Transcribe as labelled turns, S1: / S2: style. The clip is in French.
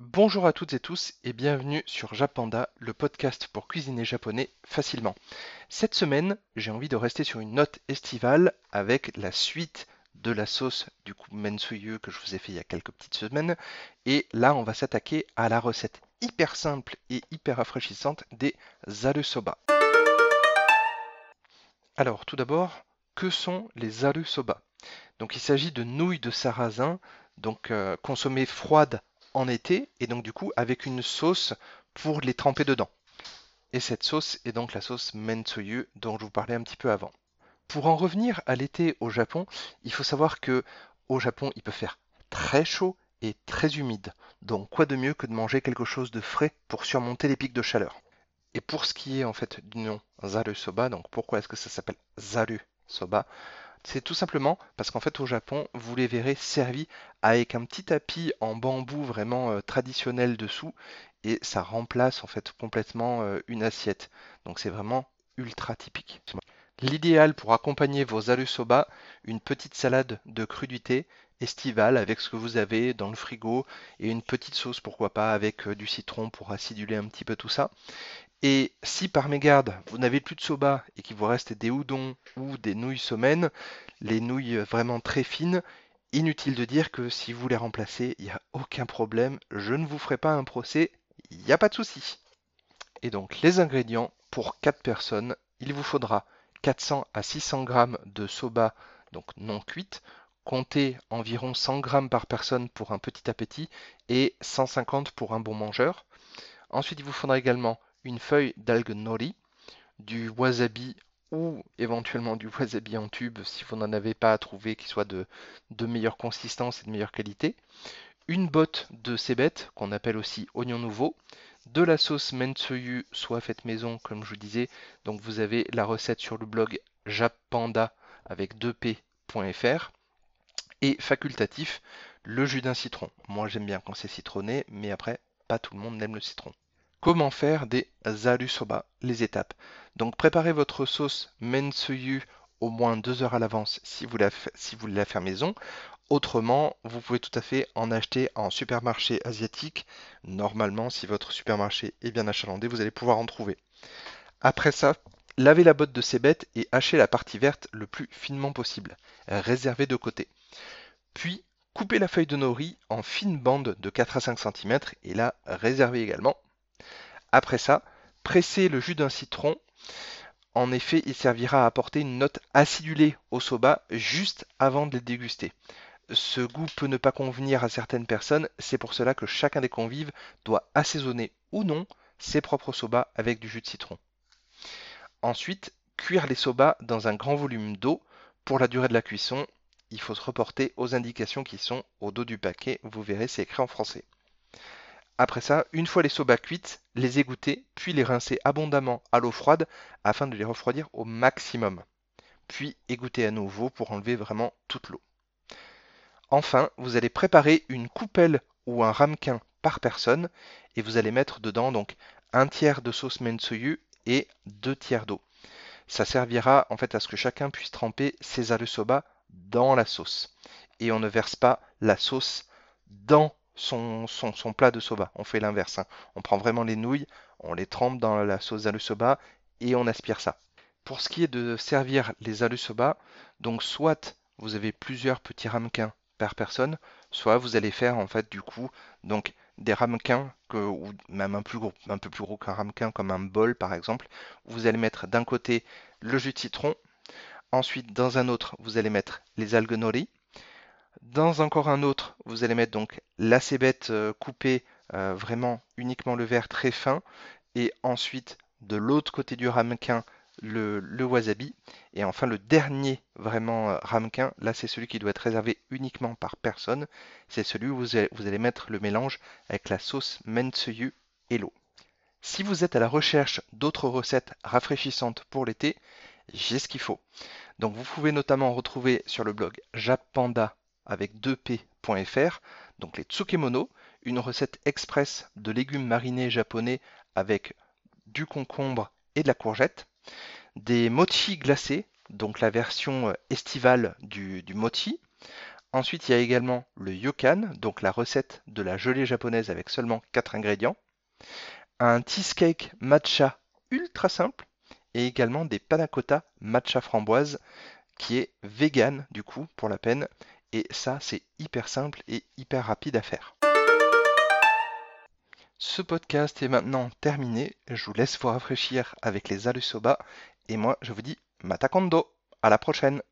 S1: Bonjour à toutes et tous et bienvenue sur Japanda, le podcast pour cuisiner japonais facilement. Cette semaine, j'ai envie de rester sur une note estivale avec la suite de la sauce du mensuyu que je vous ai fait il y a quelques petites semaines. Et là, on va s'attaquer à la recette hyper simple et hyper rafraîchissante des zaru soba. Alors, tout d'abord, que sont les zaru soba Donc, il s'agit de nouilles de sarrasin, donc euh, consommées froides en été et donc du coup avec une sauce pour les tremper dedans. Et cette sauce est donc la sauce mensuyu dont je vous parlais un petit peu avant. Pour en revenir à l'été au Japon, il faut savoir que au Japon, il peut faire très chaud et très humide. Donc quoi de mieux que de manger quelque chose de frais pour surmonter les pics de chaleur? Et pour ce qui est en fait du nom Zaru Soba, donc pourquoi est-ce que ça s'appelle Zaru Soba? C'est tout simplement parce qu'en fait au Japon, vous les verrez servis avec un petit tapis en bambou vraiment euh, traditionnel dessous et ça remplace en fait complètement euh, une assiette. Donc c'est vraiment ultra typique. L'idéal pour accompagner vos soba, une petite salade de crudité estivale avec ce que vous avez dans le frigo et une petite sauce pourquoi pas avec euh, du citron pour aciduler un petit peu tout ça. Et si par mégarde vous n'avez plus de soba et qu'il vous reste des udon ou des nouilles somènes, les nouilles vraiment très fines, inutile de dire que si vous les remplacez, il n'y a aucun problème, je ne vous ferai pas un procès, il n'y a pas de souci. Et donc les ingrédients pour 4 personnes, il vous faudra 400 à 600 g de soba, donc non cuite, comptez environ 100 g par personne pour un petit appétit et 150 pour un bon mangeur. Ensuite, il vous faudra également une feuille d'algue nori, du wasabi ou éventuellement du wasabi en tube si vous n'en avez pas à trouver qui soit de, meilleure consistance et de meilleure qualité, une botte de cébette qu'on appelle aussi oignon nouveau, de la sauce mensuyu soit faite maison comme je vous disais, donc vous avez la recette sur le blog japanda avec 2p.fr et facultatif le jus d'un citron. Moi j'aime bien quand c'est citronné, mais après pas tout le monde n'aime le citron. Comment faire des zaru soba Les étapes? Donc préparez votre sauce mensuyu au moins deux heures à l'avance si vous la, si vous la maison. Autrement, vous pouvez tout à fait en acheter en supermarché asiatique. Normalement, si votre supermarché est bien achalandé, vous allez pouvoir en trouver. Après ça, lavez la botte de ces bêtes et hachez la partie verte le plus finement possible. Réservez de côté. Puis, coupez la feuille de nori en fines bandes de 4 à 5 cm et la réservez également. Après ça, pressez le jus d'un citron. En effet, il servira à apporter une note acidulée au soba juste avant de les déguster. Ce goût peut ne pas convenir à certaines personnes, c'est pour cela que chacun des convives doit assaisonner ou non ses propres soba avec du jus de citron. Ensuite, cuire les soba dans un grand volume d'eau. Pour la durée de la cuisson, il faut se reporter aux indications qui sont au dos du paquet, vous verrez c'est écrit en français. Après ça, une fois les soba cuites, les égoutter, puis les rincer abondamment à l'eau froide afin de les refroidir au maximum. Puis égoutter à nouveau pour enlever vraiment toute l'eau. Enfin, vous allez préparer une coupelle ou un ramequin par personne et vous allez mettre dedans donc un tiers de sauce mensoyu et deux tiers d'eau. Ça servira en fait à ce que chacun puisse tremper ses alu soba dans la sauce. Et on ne verse pas la sauce dans son, plat de soba. On fait l'inverse. Hein. On prend vraiment les nouilles, on les trempe dans la sauce alu soba et on aspire ça. Pour ce qui est de servir les alu soba, donc soit vous avez plusieurs petits ramequins par personne, soit vous allez faire en fait du coup donc des ramequins ou même un, un peu plus gros qu'un ramequin comme un bol par exemple. Vous allez mettre d'un côté le jus de citron, ensuite dans un autre vous allez mettre les algues nori, dans encore un autre, vous allez mettre donc la cébette euh, coupée, euh, vraiment uniquement le verre très fin, et ensuite de l'autre côté du ramequin, le, wasabi. Et enfin, le dernier vraiment euh, ramequin, là c'est celui qui doit être réservé uniquement par personne. C'est celui où vous allez, mettre le mélange avec la sauce mensuyu et l'eau. Si vous êtes à la recherche d'autres recettes rafraîchissantes pour l'été, j'ai ce qu'il faut. Donc vous pouvez notamment retrouver sur le blog japanda avec 2p.fr, donc les tsukemono, une recette express de légumes marinés japonais avec du concombre et de la courgette, des mochi glacés, donc la version estivale du, du mochi, Ensuite, il y a également le yokan, donc la recette de la gelée japonaise avec seulement 4 ingrédients. Un cheesecake matcha ultra simple et également des panna cotta matcha framboise qui est vegan du coup pour la peine et ça c'est hyper simple et hyper rapide à faire. Ce podcast est maintenant terminé, je vous laisse vous rafraîchir avec les alu soba et moi je vous dis matakondo, à la prochaine